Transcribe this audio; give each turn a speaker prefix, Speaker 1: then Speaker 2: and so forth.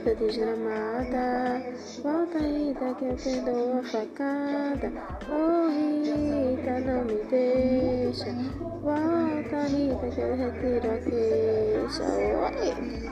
Speaker 1: toda desgramada. Volta, Rita, que eu perdoo a facada. Oh, Rita, não me deixa. Volta, Rita, que eu retiro a queixa. Oi.